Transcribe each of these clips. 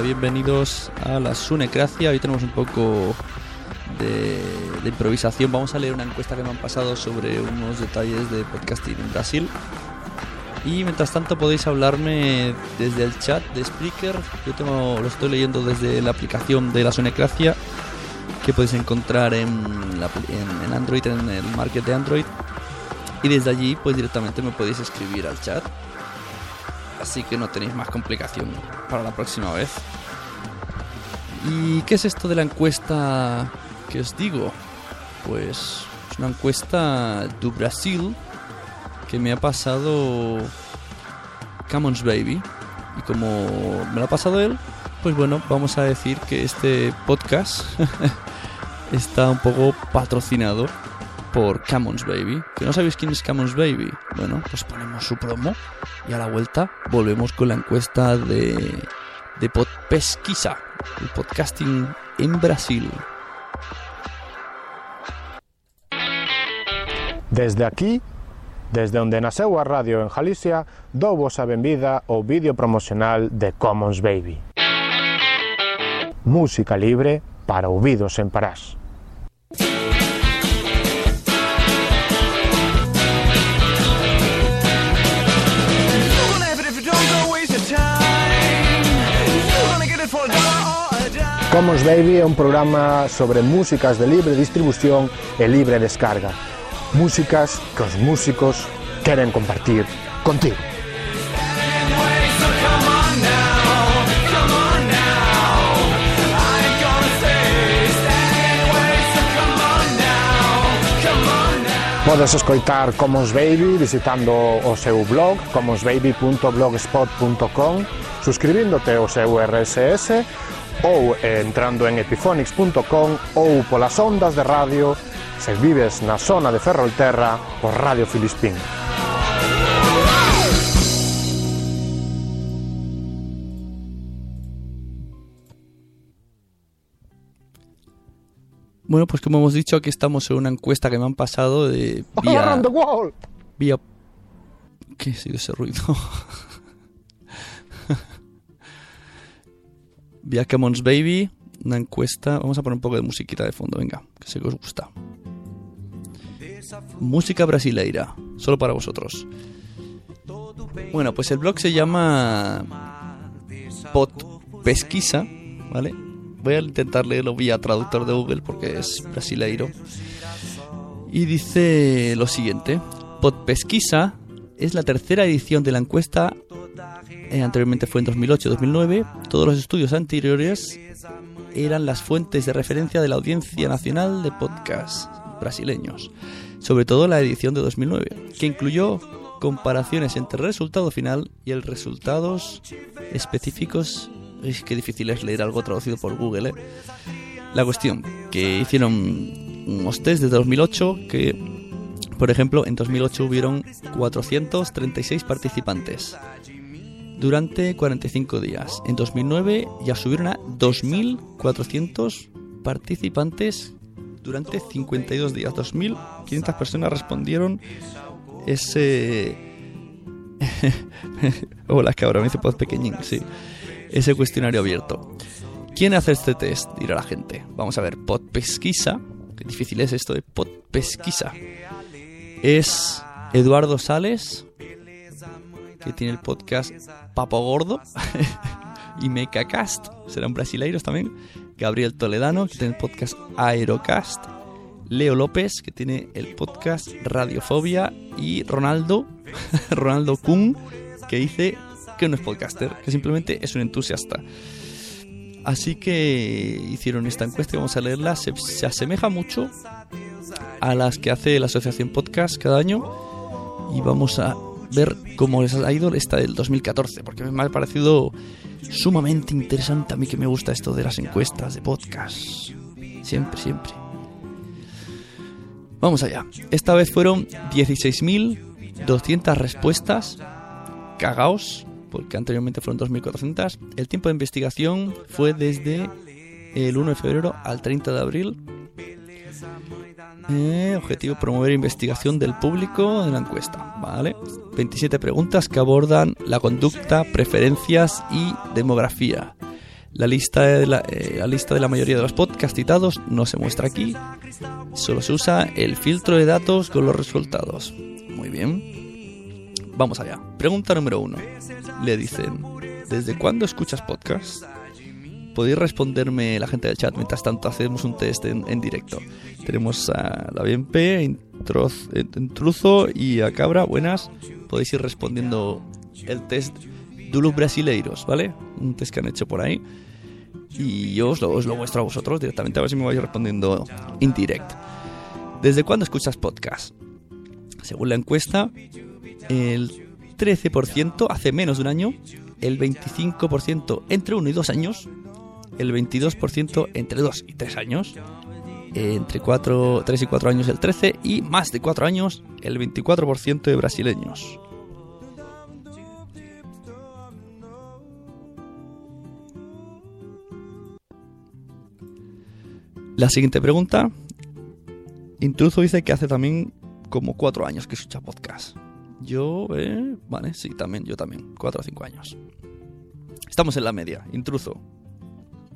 Bienvenidos a la Sunecracia. Hoy tenemos un poco de, improvisación. Vamos a leer una encuesta que me han pasado sobre unos detalles de podcasting en Brasil. Y mientras tanto podéis hablarme desde el chat de Spreaker. Yo tengo, lo estoy leyendo desde la aplicación de la Sunecracia que podéis encontrar en Android, en el market de Android. Y desde allí pues directamente me podéis escribir al chat. Así que no tenéis más complicación para la próxima vez. ¿Y qué es esto de la encuesta que os digo? Pues es una encuesta de Brasil que me ha pasado Commons Baby. Y como me lo ha pasado él, pues bueno, vamos a decir que este podcast está un poco patrocinado por Commons Baby. ¿Que no sabéis quién es Commons Baby? Bueno, pues ponemos su promo y a la vuelta volvemos con la encuesta de, de Pod Pesquisa, el podcasting en Brasil. Desde aquí, desde onde naceu a radio en Galicia, dou vos a benvida ao vídeo promocional de Commons Baby. Música libre para ouvidos en parás. Commons Baby é un programa sobre músicas de libre distribución e libre descarga. Músicas que os músicos queren compartir contigo. Podes escoitar Commons Baby visitando o seu blog commonsbaby.blogspot.com suscribíndote ao seu RSS ou entrando en epiphonics.com ou polas ondas de radio se vives na zona de Ferrolterra por Radio Filispín. Bueno, pues como hemos dicho, aquí estamos en una encuesta que me han pasado de vía, the wall. vía... ¿Qué ha sido ese ruido? vía Commons Baby, una encuesta... Vamos a poner un poco de musiquita de fondo, venga, que sé os gusta. Música brasileira, solo para vosotros. Bueno, pues el blog se llama Pot Pesquisa, ¿vale? Voy a intentar leerlo vía traductor de Google porque es brasileiro. Y dice lo siguiente: Pod Pesquisa es la tercera edición de la encuesta. Eh, anteriormente fue en 2008-2009. Todos los estudios anteriores eran las fuentes de referencia de la audiencia nacional de podcasts brasileños. Sobre todo la edición de 2009, que incluyó comparaciones entre el resultado final y el resultados específicos. Es que difícil es leer algo traducido por Google. ¿eh? La cuestión, que hicieron unos test desde 2008 que, por ejemplo, en 2008 hubieron 436 participantes durante 45 días. En 2009 ya subieron a 2.400 participantes durante 52 días. 2.500 personas respondieron ese... Hola, cabrón, me hice pod pequeñín, sí. Ese cuestionario abierto. ¿Quién hace este test? Dirá la gente. Vamos a ver, Pod Pesquisa. Qué difícil es esto de Pod Pesquisa. Es Eduardo Sales, que tiene el podcast Papo Gordo y Mecacast, serán brasileiros también. Gabriel Toledano, que tiene el podcast Aerocast, Leo López, que tiene el podcast Radiofobia, y Ronaldo, Ronaldo Kuhn, que dice que no es podcaster, que simplemente es un entusiasta. Así que hicieron esta encuesta y vamos a leerla. Se, se asemeja mucho a las que hace la Asociación Podcast cada año. Y vamos a ver cómo les ha ido esta del 2014, porque me ha parecido sumamente interesante a mí que me gusta esto de las encuestas de podcast. Siempre, siempre. Vamos allá. Esta vez fueron 16.200 respuestas. Cagaos, porque anteriormente fueron 2.400. El tiempo de investigación fue desde el 1 de febrero al 30 de abril. Eh, objetivo promover investigación del público en la encuesta, ¿vale? 27 preguntas que abordan la conducta, preferencias y demografía. La lista, de la, eh, la lista de la mayoría de los podcasts citados no se muestra aquí, solo se usa el filtro de datos con los resultados. Muy bien. Vamos allá. Pregunta número uno. Le dicen, ¿desde cuándo escuchas podcasts? Podéis responderme la gente del chat mientras tanto hacemos un test en, directo. Tenemos a la BNP, Intruzo y a Cabra. Buenas. Podéis ir respondiendo el test de brasileiros, ¿vale? Un test que han hecho por ahí. Y yo os lo, muestro a vosotros directamente, a ver si me vais respondiendo en directo. ¿Desde cuándo escuchas podcast? Según la encuesta, el 13% hace menos de un año, el 25% entre 1 y 2 años, el 22% entre 2 y 3 años, entre 4, 3 y 4 años el 13% y más de 4 años el 24% de brasileños. La siguiente pregunta. Intruso dice que hace también como 4 años que escucha podcast. Yo, eh, vale, sí, también, yo también, 4 o 5 años. Estamos en la media, intruso.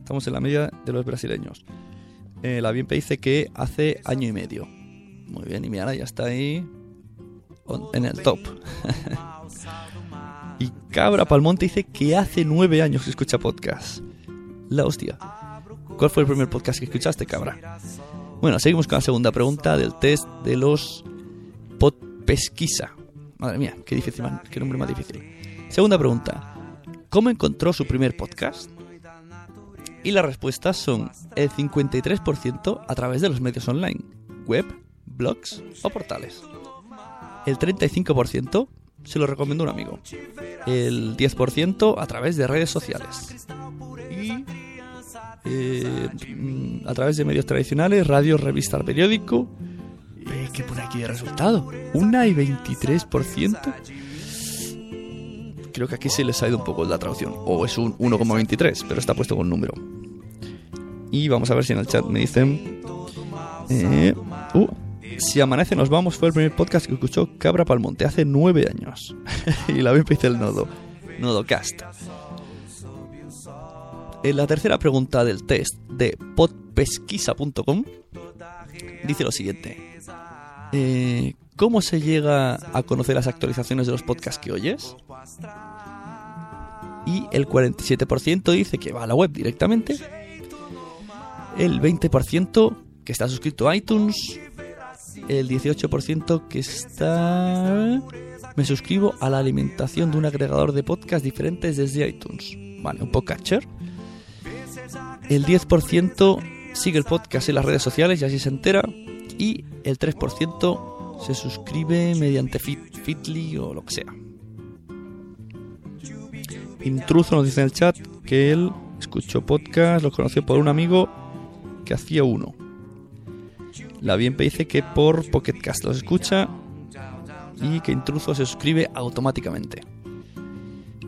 Estamos en la media de los brasileños. Eh, la BNP dice que hace año y medio. Muy bien, y mira, ya está ahí en el top. y Cabra Palmonte dice que hace nueve años que escucha podcast. La hostia. ¿Cuál fue el primer podcast que escuchaste, Cabra? Bueno, seguimos con la segunda pregunta del test de los pod pesquisa. Madre mía, qué difícil, qué nombre más difícil. Segunda pregunta. ¿Cómo encontró su primer podcast? Y las respuestas son el 53% a través de los medios online, web, blogs o portales. El 35% se lo recomiendo a un amigo. El 10% a través de redes sociales. Y eh, a través de medios tradicionales, radio, revista, periódico. Eh, ¿Qué pone aquí de resultado? Una y 23%. Creo que aquí se les ha ido un poco la traducción. O es un 1,23, pero está puesto con número. Y vamos a ver si en el chat me dicen. Eh, uh, si amanece nos vamos fue el primer podcast que escuchó Cabra Palmonte hace nueve años. y la vez hice el nodo. Nodocast. En la tercera pregunta del test de podpesquisa.com dice lo siguiente. Eh, ¿Cómo se llega a conocer las actualizaciones de los podcasts que oyes? Y el 47% dice que va a la web directamente. El 20% que está suscrito a iTunes. El 18% que está... Me suscribo a la alimentación de un agregador de podcasts diferentes desde iTunes. Vale, un podcatcher. El 10% sigue el podcast en las redes sociales y así se entera. Y el 3% se suscribe mediante Fit, Fitly o lo que sea. Intruso nos dice en el chat que él escuchó podcast, lo conoció por un amigo que hacía uno. La BNP dice que por Pocketcast los escucha y que Intruso se suscribe automáticamente.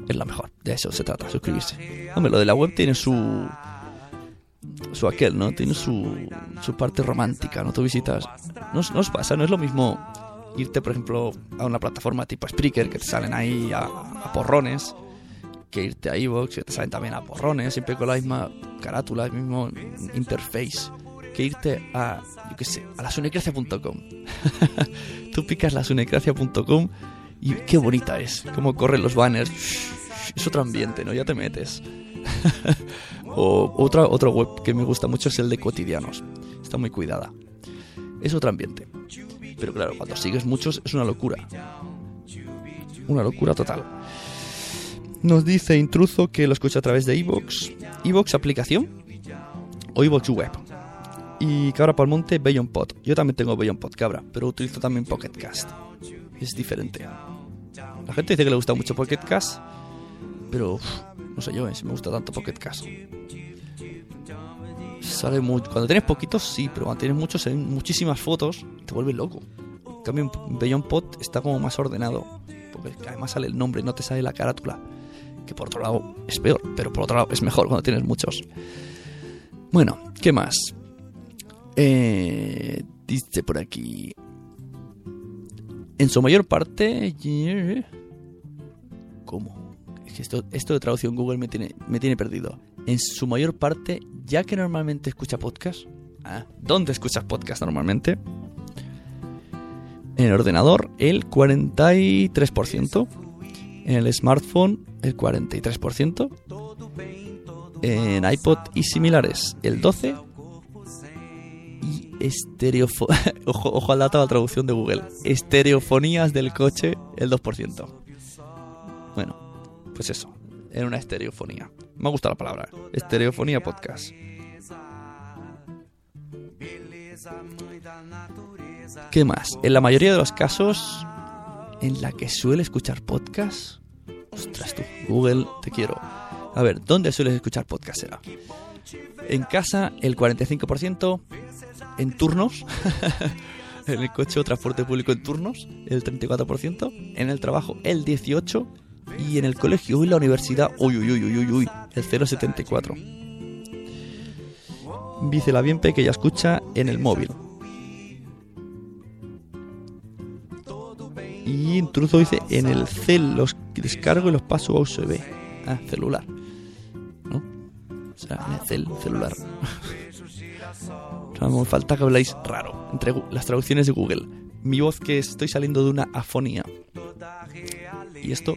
Es la mejor, de eso se trata, suscribirse. Hombre, lo de la web tiene su. su aquel, ¿no? Tiene su, su parte romántica, ¿no? Tú visitas. No, no os pasa, no es lo mismo irte, por ejemplo, a una plataforma tipo Spreaker que te salen ahí a porrones que irte a iVoox, que te salen también a porrones, siempre con la misma carátula, el mismo interface, que irte a, yo qué sé, a lasunecracia.com. Tú picas lasunecracia.com y qué bonita es, cómo corren los banners, es otro ambiente, ¿no? Ya te metes. O otra, otra web que me gusta mucho es el de Cotidianos. Está muy cuidada. Es otro ambiente. Pero claro, cuando sigues muchos es una locura. Una locura total. Nos dice Intruzo que lo escucha a través de Evox. Evox aplicación o Evox web. Y Cabra Palmonte, Beyond Pod. Yo también tengo Beyond Pod, Cabra, pero utilizo también Pocket Cast. Es diferente. La gente dice que le gusta mucho Pocket Cast, pero no sé yo, eh, si me gusta tanto Pocket Cast. Sale mucho. Cuando tienes poquitos, sí, pero cuando tienes muchos, muchísimas fotos, te vuelves loco. En cambio, Beyond Pod está como más ordenado, porque además sale el nombre, no te sale la carátula. Que por otro lado es peor, pero por otro lado es mejor cuando tienes muchos. Bueno, ¿qué más? Eh, dice por aquí. En su mayor parte. ¿Cómo? Es que esto, esto de traducción Google me tiene, me tiene perdido. En su mayor parte, ya que normalmente escucha podcast. Ah, ¿Dónde escuchas podcast normalmente? En el ordenador, el 43%. En el smartphone, el 43%. En iPod y similares, el 12% estereofo ojo, ojo al dato de la traducción de Google. Estereofonías del coche, el 2%. Bueno, pues eso. En una estereofonía. Me gusta la palabra. Estereofonía podcast. ¿Qué más? En la mayoría de los casos en la que suele escuchar podcast. Ostras tú, Google, te quiero. A ver, ¿dónde sueles escuchar podcast será? En casa el 45%, en turnos, en el coche o transporte público en turnos, el 34%, en el trabajo el 18% y en el colegio y la universidad, uy, uy, uy, uy, uy, el 0,74%. Dice la bien que ya escucha en el móvil. Y intruso dice en el cel, los descargo y los paso a USB. Ah, celular. ¿No? O sea, en el cel, celular. me falta que habláis raro entre las traducciones de Google. Mi voz que estoy saliendo de una afonía. Y esto...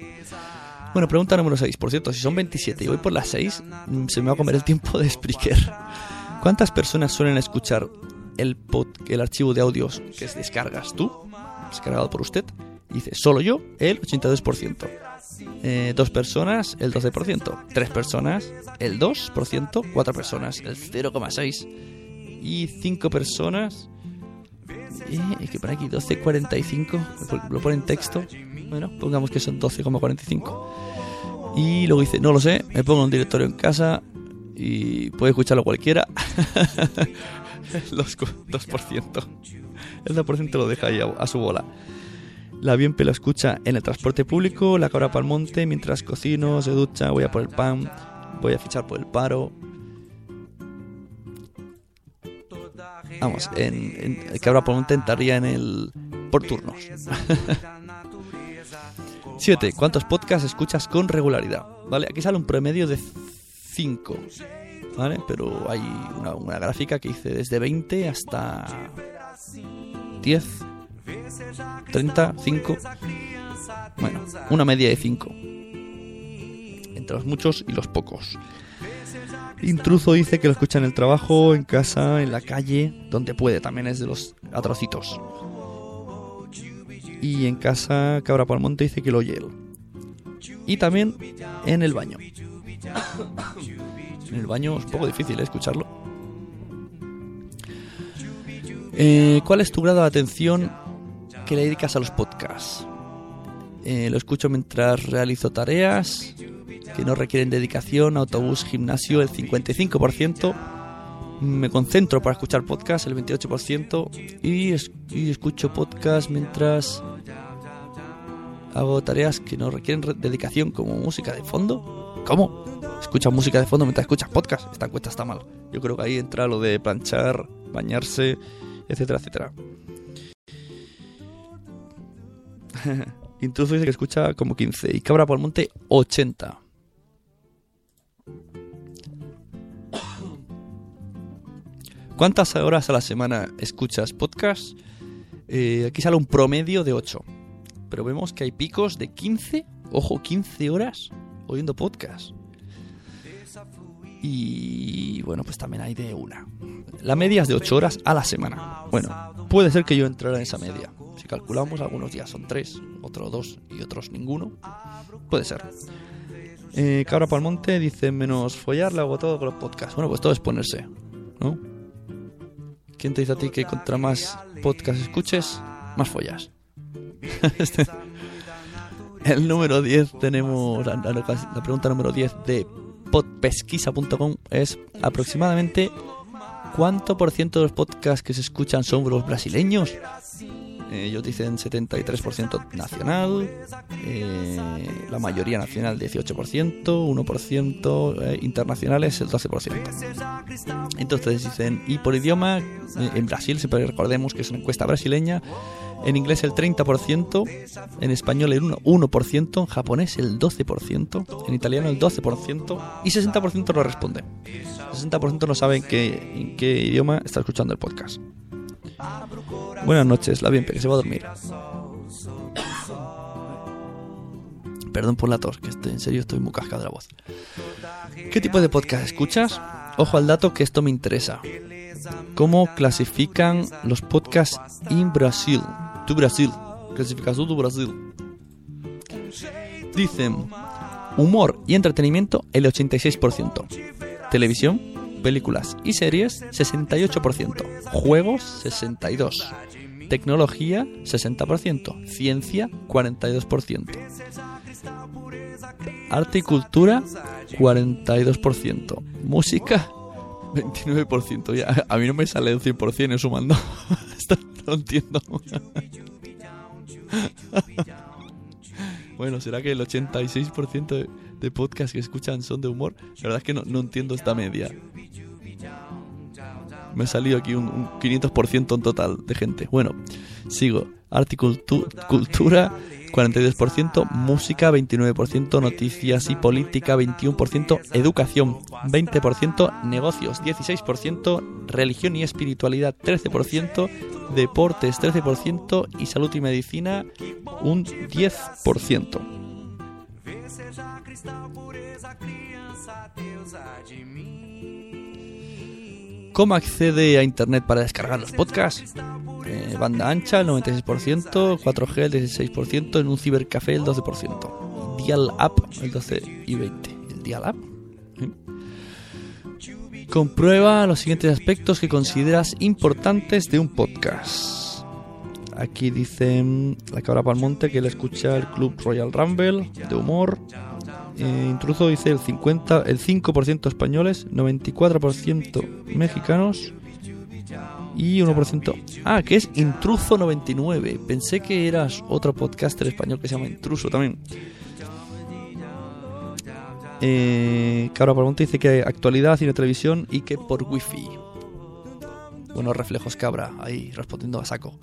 Bueno, pregunta número 6. Por cierto, si son 27 y voy por las 6, mm, se me va a comer el tiempo de Spreaker. ¿Cuántas personas suelen escuchar el, pod, el archivo de audios que descargas tú? Descargado por usted. Dice, solo yo, el 82%. Eh, dos personas, el 12%. Tres personas, el 2%. Cuatro personas, el 0,6% y 5 personas. Eh, que por aquí 12.45, lo pone en texto. Bueno, pongamos que son 12,45. Y luego dice, no lo sé, me pongo un directorio en casa y puede escucharlo cualquiera. Los 2%. El 2% lo deja ahí a, su bola. La bien lo escucha en el transporte público, la cabra para el monte, mientras cocino, se ducha, voy a por el pan, voy a fichar por el paro, Vamos, en, en que habrá por un tentaría en el por turnos. 7. ¿Cuántos podcasts escuchas con regularidad? ¿Vale? Aquí sale un promedio de 5. ¿Vale? Pero hay una, una gráfica que dice desde 20 hasta 10, 30, 5. Bueno, una media de 5. Entre los muchos y los pocos. Intruso dice que lo escucha en el trabajo, en casa, en la calle, donde puede, también es de los atrocitos. Y en casa, Cabra Palmonte dice que lo oye él. Y también en el baño. en el baño es un poco difícil ¿eh? escucharlo. Eh, ¿Cuál es tu grado de atención que le dedicas a los podcasts? Eh, lo escucho mientras realizo tareas, que no requieren dedicación, autobús, gimnasio, el 55%. Me concentro para escuchar podcast, el 28%. Y, escucho podcast mientras hago tareas que no requieren dedicación, como música de fondo. ¿Cómo? Escuchas música de fondo mientras escuchas podcast. Esta encuesta está mal. Yo creo que ahí entra lo de planchar, bañarse, etcétera, etcétera. Intruso dice que escucha como 15 y Cabra por el Monte 80. ¿Cuántas horas a la semana escuchas podcast? Eh, aquí sale un promedio de 8. Pero vemos que hay picos de 15, ojo, 15 horas oyendo podcast. Y bueno, pues también hay de una. La media es de 8 horas a la semana. Bueno, puede ser que yo entrara en esa media. Si calculamos, algunos días son 3, otros 2 y otros ninguno. Puede ser. Eh, Cabra Palmonte dice, menos follar, le hago todo con los podcasts. Bueno, pues todo es ponerse, ¿no? ¿Quién te dice a ti que contra más podcasts escuches, más follas? Este- el número 10 tenemos, la, la- la pregunta número 10 de podpesquisa.com es aproximadamente ¿cuánto por ciento de los podcasts que se escuchan son los brasileños? Eh, ellos dicen 73% nacional, eh, la mayoría nacional 18%, 1% eh, internacionales el 12%. Entonces dicen, y por idioma, en Brasil, siempre recordemos que es una encuesta brasileña, en inglés el 30%, en español el 1%, 1%, en japonés el 12%, en italiano el 12% y 60% no responde. 60% no saben en qué idioma está escuchando el podcast. Buenas noches, la bien, que se va a dormir. Perdón por la tos, que estoy, en serio estoy muy cascado de la voz. ¿Qué tipo de podcast escuchas? Ojo al dato que esto me interesa. ¿Cómo clasifican los podcasts en Brasil? Tu Brasil. Clasificación tu Brasil. Dicen humor y entretenimiento el 86%. Televisión, películas y series 68%. Juegos 62%. Tecnología 60%. Ciencia 42%. Arte y cultura 42%. Música 29%. Ya, a mí no me sale el 100% sumando. No entiendo. Bueno, ¿será que el 86% de, podcasts que escuchan son de humor? La verdad es que no, no entiendo esta media. Me ha salido aquí un, un 500% en total de gente. Bueno, sigo. Arte y cultu- cultura, 42%. Música, 29%. Noticias y política, 21%. Educación, 20%. Negocios, 16%. Religión y espiritualidad, 13%. Deportes, 13%. Y salud y medicina, un 10%. ¿Cómo accede a internet para descargar los podcasts? Eh, banda ancha el 96%, 4G el 16%, en un cibercafé el 12%. Dial Up el 12 y 20. ¿El Dial Up? ¿Eh? Comprueba los siguientes aspectos que consideras importantes de un podcast. Aquí dice mm, la cabra Palmonte que él escucha el Club Royal Rumble de humor. Eh, intruso dice el 50, el 5% españoles, 94% mexicanos y 1%. Ah, que es Intruso 99. Pensé que eras otro podcaster español que se llama Intruso también. Eh, Cabra Palmonte dice que actualidad, cine, televisión y que por wifi. Buenos reflejos, Cabra, ahí respondiendo a saco.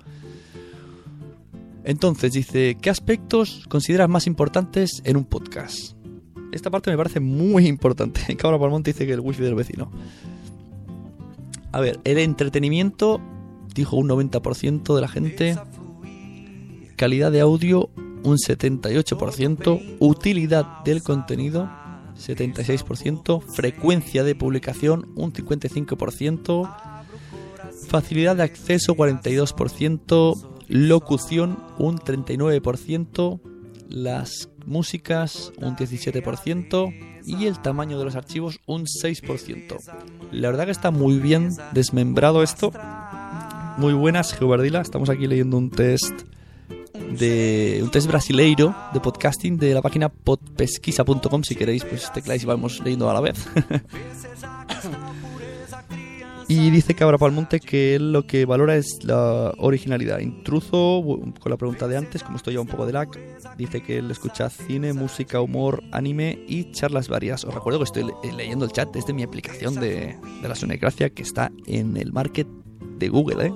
Entonces dice, ¿qué aspectos consideras más importantes en un podcast? Esta parte me parece muy importante. Cabra Palmonte dice que el wifi del vecino. A ver, el entretenimiento, dijo un 90% de la gente. Calidad de audio, un 78%. Utilidad del contenido, 76%. Frecuencia de publicación, un 55%. Facilidad de acceso, 42%. Locución, un 39%. Las músicas, un 17%. Y el tamaño de los archivos, un 6%. La verdad que está muy bien desmembrado esto. Muy buenas, Geobardila. Estamos aquí leyendo un test de un test brasileiro de podcasting de la página podpesquisa.com si queréis pues tecláis y vamos leyendo a la vez y dice Cabra Palmonte que él lo que valora es la originalidad intruso con la pregunta de antes como esto lleva un poco de lag dice que él escucha cine música humor anime y charlas varias os recuerdo que estoy le- leyendo el chat desde mi aplicación de, de la Sonecracia que está en el market de Google ¿eh?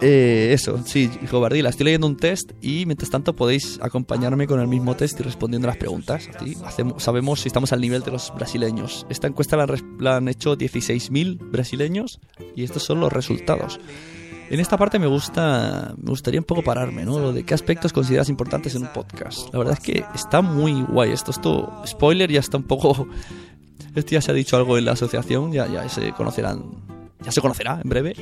Eh, eso, sí, hijo Bardila, estoy leyendo un test y mientras tanto podéis acompañarme con el mismo test y respondiendo las preguntas. Así hacemos, sabemos si estamos al nivel de los brasileños. Esta encuesta la, han hecho 16.000 brasileños y estos son los resultados. En esta parte me gusta, me gustaría un poco pararme, ¿no? Lo de qué aspectos consideras importantes en un podcast. La verdad es que está muy guay esto. Esto, spoiler, ya está un poco. Esto se ha dicho algo en la asociación, ya se conocerá en breve.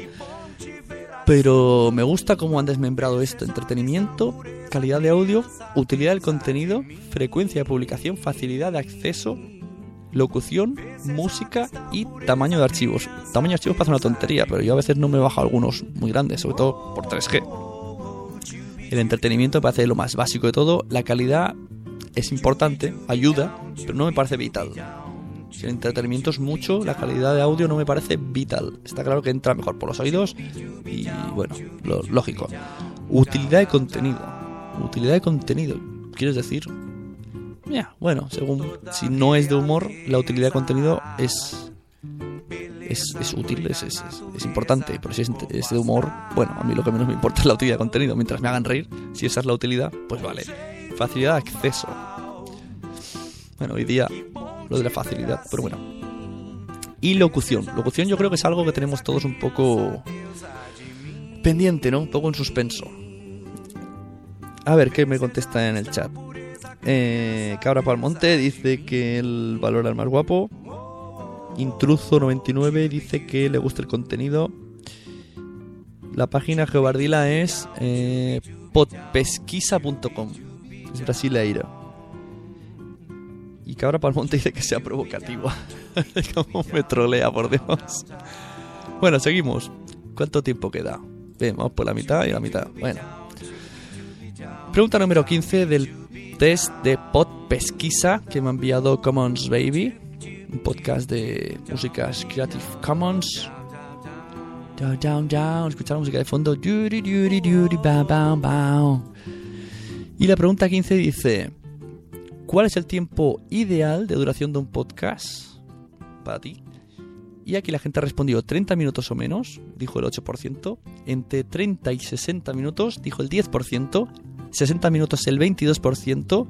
Pero me gusta cómo han desmembrado esto: entretenimiento, calidad de audio, utilidad del contenido, frecuencia de publicación, facilidad de acceso, locución, música y tamaño de archivos. Tamaño de archivos parece una tontería, pero yo a veces no me bajo algunos muy grandes, sobre todo por 3G. El entretenimiento me parece lo más básico de todo. La calidad es importante, ayuda, pero no me parece vital. El entretenimiento es mucho, la calidad de audio no me parece vital. Está claro que entra mejor por los oídos y, bueno, lo lógico. Utilidad de contenido. Utilidad de contenido. ¿Quieres decir? Ya, bueno, según si no es de humor, la utilidad de contenido es es, es útil, es, es, es, importante, pero si es, de humor, bueno, a mí lo que menos me importa es la utilidad de contenido. Mientras me hagan reír, si esa es la utilidad, pues vale. Facilidad de acceso. Bueno, hoy día lo de la facilidad, pero bueno. Y locución. Locución yo creo que es algo que tenemos todos un poco pendiente, ¿no? Un poco en suspenso. A ver qué me contesta en el chat. Eh, Cabra Palmonte dice que el valor al más guapo. Intruzo99 dice que le gusta el contenido. La página Geobardila es eh, podpesquisa.com. Es brasileira. Y Cabra Palmonte dice que sea provocativo. Como me trolea, por Dios. Bueno, seguimos. ¿Cuánto tiempo queda? Bien, vamos por la mitad y la mitad. Bueno. Pregunta número 15 del test de Pod Pesquisa que me ha enviado Commons Baby, un podcast de músicas Creative Commons. Down, down, down. Escuchar música de fondo. Y la pregunta 15 dice: ¿Cuál es el tiempo ideal de duración de un podcast para ti? Y aquí la gente ha respondido 30 minutos o menos, dijo el 8%, entre 30 y 60 minutos, dijo el 10%, 60 minutos el 22%,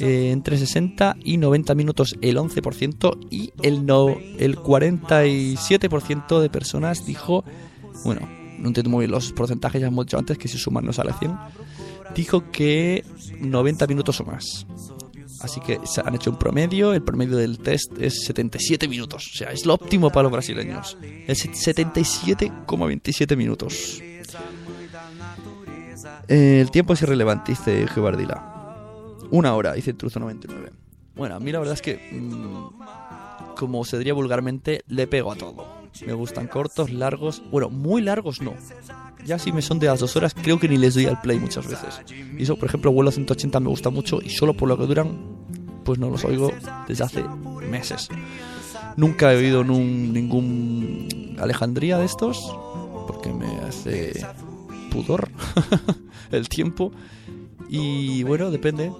eh, entre 60 y 90 minutos el 11% y el, no, el 47% de personas dijo, bueno, no entiendo muy bien los porcentajes, ya hemos dicho antes que si suman no sale 100, dijo que 90 minutos o más. Así que se han hecho un promedio, el promedio del test es 77 minutos, o sea, es lo óptimo para los brasileños. Es 77,27 minutos. El tiempo es irrelevante, dice Gebardila. Una hora, dice Truzo 99. Bueno, a mí la verdad es que, mm, como se diría vulgarmente, le pego a todo. Me gustan cortos, largos. Bueno, muy largos no. Ya si me son de las dos horas, creo que ni les doy al play muchas veces. Y eso, por ejemplo, vuelo 180 me gusta mucho y solo por lo que duran, pues no los oigo desde hace meses. Nunca he oído ningún Alejandría de estos, porque me hace pudor el tiempo. Y bueno, depende.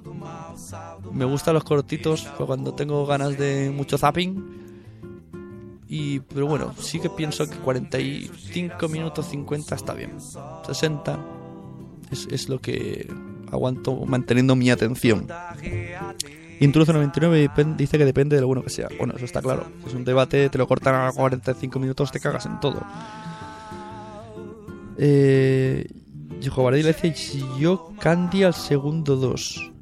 Me gustan los cortitos cuando tengo ganas de mucho zapping. Y, pero bueno, sí que pienso que 45 minutos 50 está bien. 60 es, es lo que aguanto manteniendo mi atención. Intruso 99 dice que depende de lo bueno que sea. Bueno, eso está claro. es un debate, te lo cortan a 45 minutos, te cagas en todo. Eh, le dice yo Candy al segundo 2.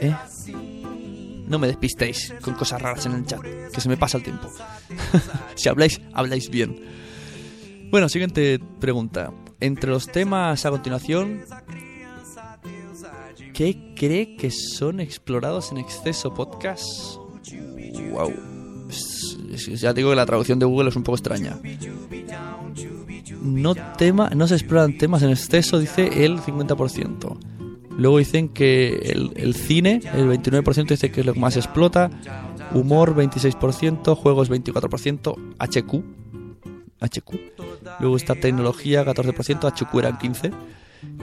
¿Eh? No me despistéis con cosas raras en el chat, que se me pasa el tiempo. si habláis, habláis bien. Bueno, siguiente pregunta. Entre los temas a continuación, ¿qué cree que son explorados en exceso podcast? Wow. Ya digo que la traducción de Google es un poco extraña no, tema, no se exploran temas en exceso, dice el 50%. Luego dicen que el, cine, el 29% dice que es lo que más explota, humor 26%, juegos 24%, HQ, HQ. Luego está tecnología 14%, HQ eran 15%.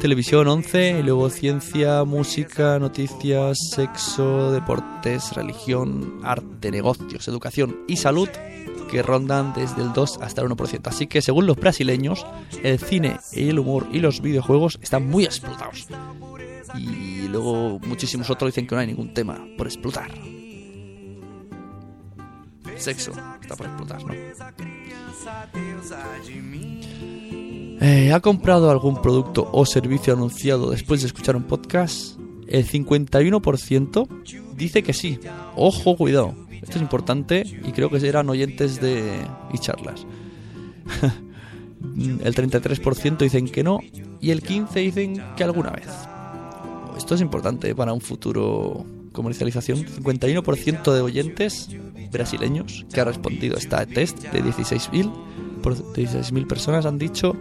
Televisión 11, y luego ciencia, música, noticias, sexo, deportes, religión, arte, negocios, educación y salud que rondan desde el 2 hasta el 1%. Así que según los brasileños, el cine, el humor y los videojuegos están muy explotados. Y luego muchísimos otros dicen que no hay ningún tema por explotar. sexo. Está por explotar, ¿no? Eh, ¿Ha comprado algún producto o servicio anunciado después de escuchar un podcast? El 51% dice que sí. Ojo, cuidado. Esto es importante y creo que serán oyentes de y charlas. el 33% dicen que no y el 15% dicen que alguna vez. Esto es importante para un futuro comercialización. 51% de oyentes brasileños que ha respondido a este test de 16.000 16.000 personas han dicho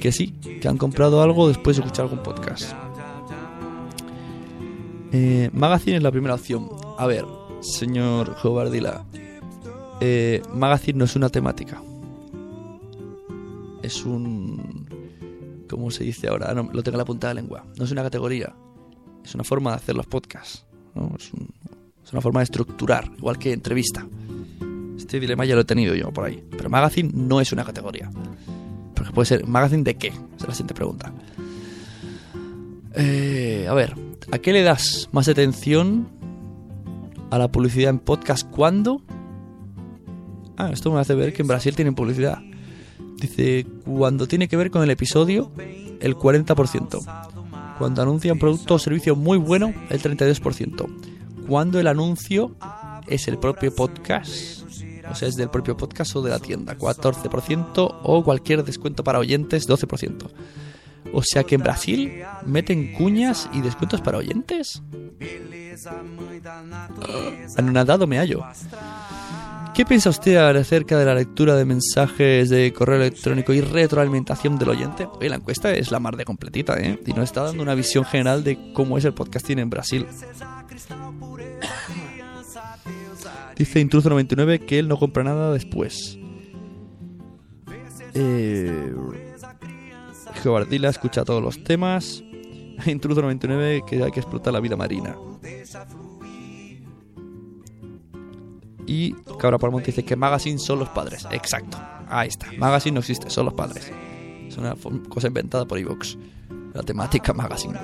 que sí, que han comprado algo después de escuchar algún podcast. Eh, magazine es la primera opción. A ver, señor Jovardila, eh, Magazine no es una temática. Es un... ¿Cómo se dice ahora? No, lo tengo en la punta de la lengua. No es una categoría. Es una forma de hacer los podcasts. Es, es una forma de estructurar, igual que entrevista. Este dilema ya lo he tenido yo por ahí. Pero magazine no es una categoría. Porque puede ser, ¿magazine de qué? Esa es la siguiente pregunta. Eh, a ver, ¿a qué le das más atención a la publicidad en podcast cuando? Ah, esto me hace ver que en Brasil tienen publicidad. Dice, cuando tiene que ver con el episodio, el 40%. Cuando anuncia un producto o servicio muy bueno, el 32%. Cuando el anuncio es el propio podcast, o sea, es del propio podcast o de la tienda, 14%, o cualquier descuento para oyentes, 12%. O sea que en Brasil meten cuñas y descuentos para oyentes. Anonadado me hallo. ¿Qué piensa usted acerca de la lectura de mensajes de correo electrónico y retroalimentación del oyente? Oye, la encuesta es la mar de completita, ¿eh? Y nos está dando una visión general de cómo es el podcasting en Brasil. Dice Intruso99 que él no compra nada después. Eh, Geobardila escucha todos los temas. Intruso99 que hay que explotar la vida marina. Y Cabra Palmonte dice que Magazine son los padres. Exacto. Ahí está. Magazine no existe, son los padres. Es una cosa inventada por Evox. La temática Magazine.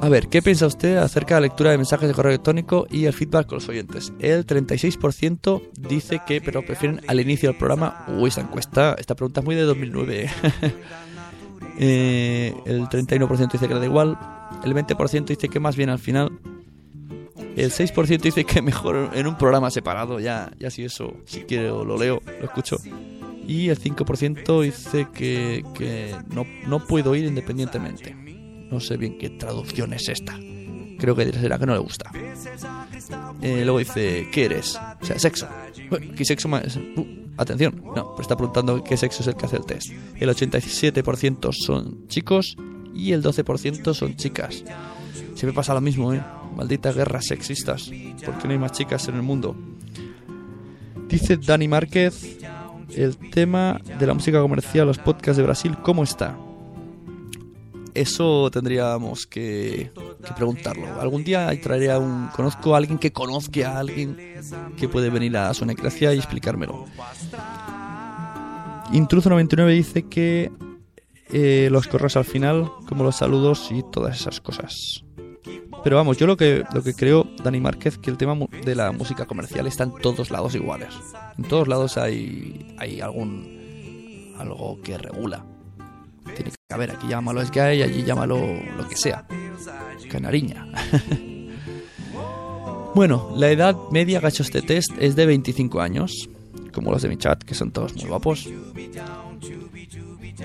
A ver, ¿qué piensa usted acerca de la lectura de mensajes de correo electrónico y el feedback con los oyentes? El 36% dice que, pero prefieren al inicio del programa. Uy, esta encuesta, esta pregunta es muy de 2009. eh, el 31% dice que le da igual. El 20% dice que más bien al final. El 6% dice que mejor en un programa separado. Ya, ya si eso, si quiero lo leo, lo escucho. Y el 5% dice que, que no, no puedo ir independientemente. No sé bien qué traducción es esta. Creo que será que no le gusta. Eh, luego dice, ¿qué eres? O sea, sexo. ¿qué sexo más? Uh, atención, no, pero está preguntando qué sexo es el que hace el test. El 87% son chicos y el 12% son chicas. Siempre pasa lo mismo, ¿eh? Malditas guerras sexistas. ¿Por qué no hay más chicas en el mundo? Dice Dani Márquez, el tema de la música comercial, los podcasts de Brasil, ¿cómo está? Eso tendríamos que, preguntarlo. Algún día traeré a un. Conozco a alguien que conozca a alguien que puede venir a Sonecracia y explicármelo. Intruso99 dice que eh, los correos al final, como los saludos y todas esas cosas. Pero vamos, yo lo que, lo que creo, Dani Márquez, que el tema de la música comercial está en todos lados iguales. En todos lados hay, hay algún. algo que regula. Tiene que a ver, aquí llámalo Sky allí llámalo lo que sea. Canariña. bueno, la edad media gacho este test es de 25 años, como los de mi chat, que son todos muy guapos.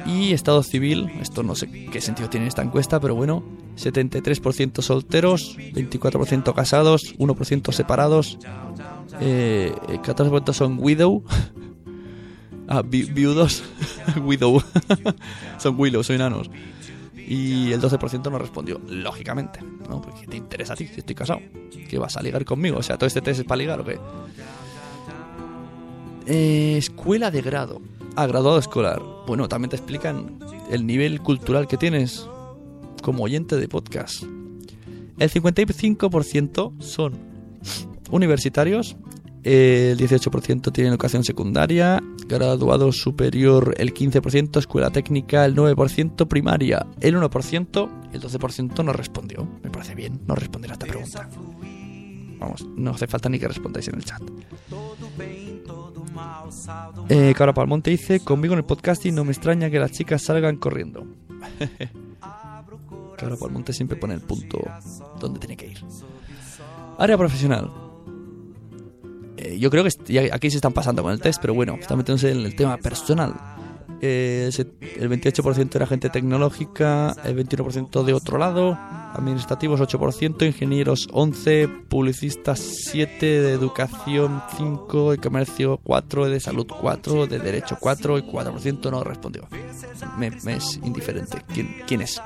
Y estado civil, esto no sé qué sentido tiene esta encuesta, pero bueno, 73% solteros, 24% casados, 1% separados, eh, 14% son widow, Ah, vi viudos. Widow. Son Willow, son enanos. Y el 12% no respondió, lógicamente. ¿no? Porque te interesa a ti si estoy casado. ¿Qué vas a ligar conmigo? O sea, todo este test es para ligar o qué. Eh, escuela de grado. Ah, graduado escolar. Bueno, también te explican el nivel cultural que tienes como oyente de podcast. El 55% son universitarios el 18% tiene educación secundaria, graduado superior el 15%, escuela técnica el 9%, primaria el 1%, el 12% no respondió. Me parece bien no responder a esta pregunta. Vamos, no hace falta ni que respondáis en el chat. Eh, Cabra Palmonte dice, conmigo en el podcasting no me extraña que las chicas salgan corriendo. Cabra Palmonte siempre pone el punto donde tiene que ir. Área profesional. Eh, yo creo que aquí se están pasando con el test, pero bueno, están metiéndose en el tema personal. El 28% era gente tecnológica, el 21% de otro lado, administrativos 8%, ingenieros 11, publicistas 7, de educación 5, de comercio 4, de salud 4, de derecho 4 y 4% no respondió. Me, es indiferente. ¿Quién, quién es?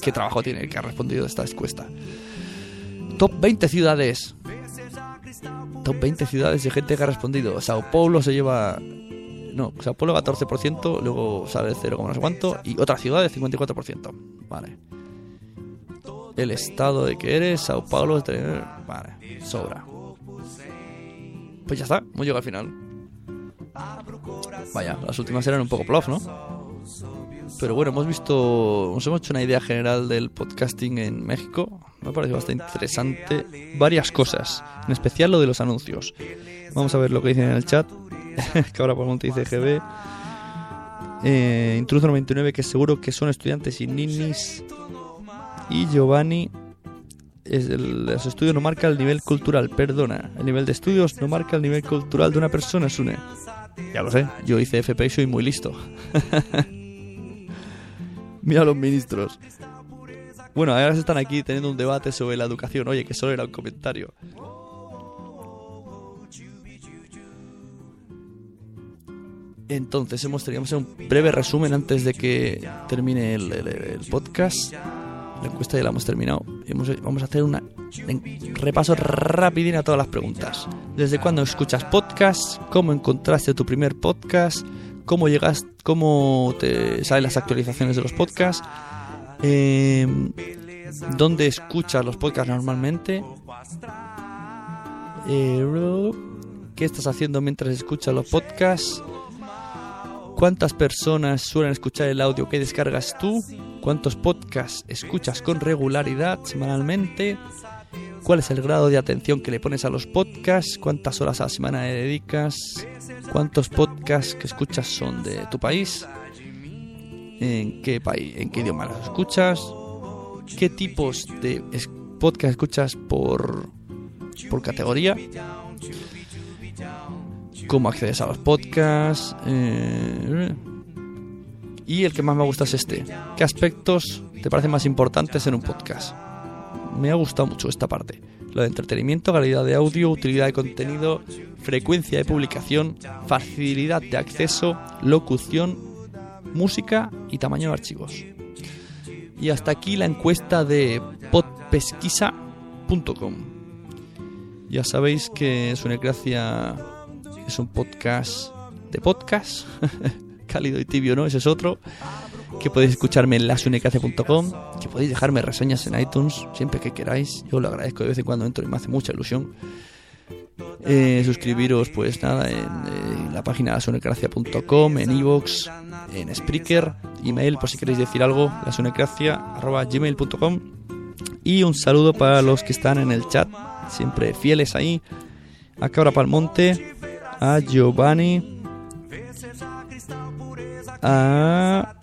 ¿Qué, trabajo tiene el que ha respondido esta encuesta? Top 20 ciudades. Top 20 ciudades de gente que ha respondido. Sao Paulo se lleva no, Sao Paulo 14%, luego sale el 0, no sé cuánto, y otra ciudad de 54%. Vale. El estado de que eres, Sao Paulo, vale, sobra. Pues ya está, hemos llegado al final. Vaya, las últimas eran un poco plof, ¿no? Pero bueno, hemos visto, nos hemos hecho una idea general del podcasting en México. Me parece bastante interesante. Varias cosas, en especial lo de los anuncios. Vamos a ver lo que dicen en el chat. que ahora por monte dice GB. Intruso 99, que seguro que son estudiantes y ninis. Y Giovanni. Los estudios no marca el nivel cultural, perdona. El nivel de estudios no marca el nivel cultural de una persona, Sune. Ya lo sé, yo hice FP y soy muy listo. Mira los ministros. Bueno, ahora están aquí teniendo un debate sobre la educación. Oye, que solo era un comentario. Entonces hemos tenido un breve resumen antes de que termine el, podcast. La encuesta ya la hemos terminado. vamos a hacer un repaso rapidín a todas las preguntas. ¿Desde cuándo escuchas podcast? ¿Cómo encontraste tu primer podcast? ¿Cómo llegas? ¿Cómo te salen las actualizaciones de los podcasts? Em, ¿Dónde escuchas los podcasts normalmente? Eh, ¿Qué estás haciendo mientras escuchas los podcasts? ¿Cuántas personas suelen escuchar el audio que descargas tú? ¿Cuántos podcasts escuchas con regularidad semanalmente? ¿Cuál es el grado de atención que le pones a los podcasts? ¿Cuántas horas a la semana le dedicas? ¿Cuántos podcasts que escuchas son de tu país? ¿En qué país, en qué idioma los escuchas? ¿Qué tipos de podcasts escuchas por por categoría? Cómo accedes a los podcasts. Eh, y el que más me gusta es este. ¿Qué aspectos te parecen más importantes en un podcast? Me ha gustado mucho esta parte. Lo de entretenimiento, calidad de audio, utilidad de contenido, frecuencia de publicación, facilidad de acceso, locución, música y tamaño de archivos. Y hasta aquí la encuesta de podpesquisa.com. Ya sabéis que es una gracia es un podcast de podcast, cálido y tibio, ¿no? Ese es otro. Que podéis escucharme en lasunecracia.com, que podéis dejarme reseñas en iTunes siempre que queráis. Yo lo agradezco de vez en cuando entro y me hace mucha ilusión. Eh, suscribiros, pues nada, en, la página lasunecracia.com, en iVoox, en Spreaker, email por si queréis decir algo, lasunecracia.gmail.com y un saludo para los que están en el chat, siempre fieles ahí. A Cabra Palmonte, a Giovanni, a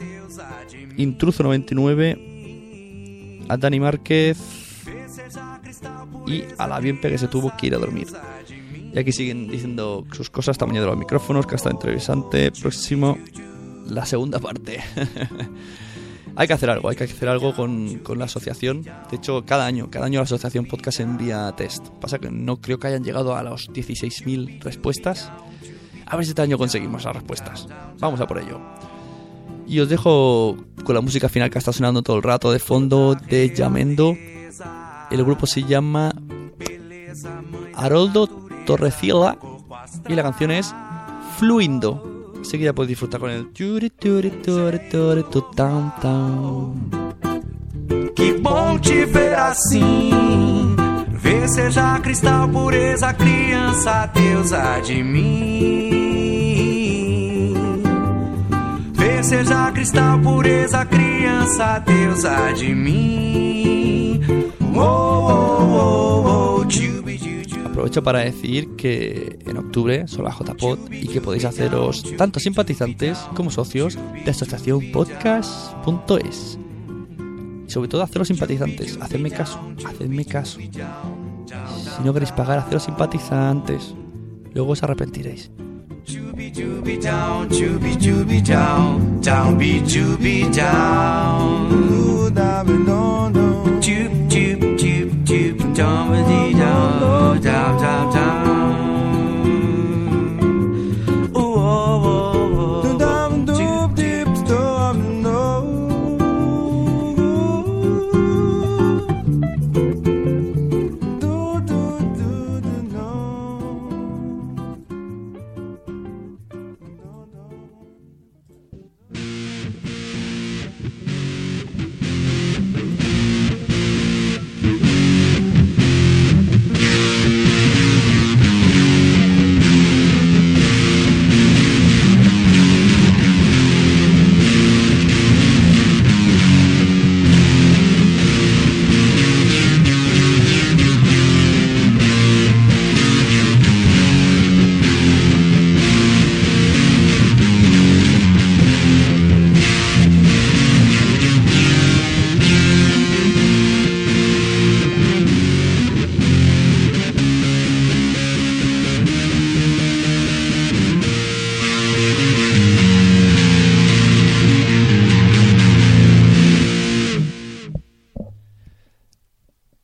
Intruso 99, a Dani Márquez y a la bien que se tuvo que ir a dormir. Y aquí siguen diciendo sus cosas, tamaño de los micrófonos, que está interesante. Próximo, la segunda parte. hay que hacer algo, hay que hacer algo con, con, la asociación. De hecho, cada año, cada año la asociación podcast envía test. Pasa que no creo que hayan llegado a los 16.000 respuestas. A ver si este año conseguimos las respuestas. Vamos a por ello. Y os dejo con la música final que está sonando todo el rato de fondo de Yamendo. El grupo se llama Haroldo Torrecilla y la canción es Fluindo. Ya podéis disfrutar con el Que bom te ver assim. Ver seja cristal, pureza, criança, deusa de mim. Ver seja cristal, pureza, criança, deusa de mim. Aprovecho para decir que en octubre son la JPod y que podéis haceros tanto simpatizantes como socios de asociacionpodcast.es. Y sobre todo haceros simpatizantes, hacedme caso, hacedme caso. Si no queréis pagar, haceros simpatizantes. Luego os arrepentiréis. dum dee dum dum dum dum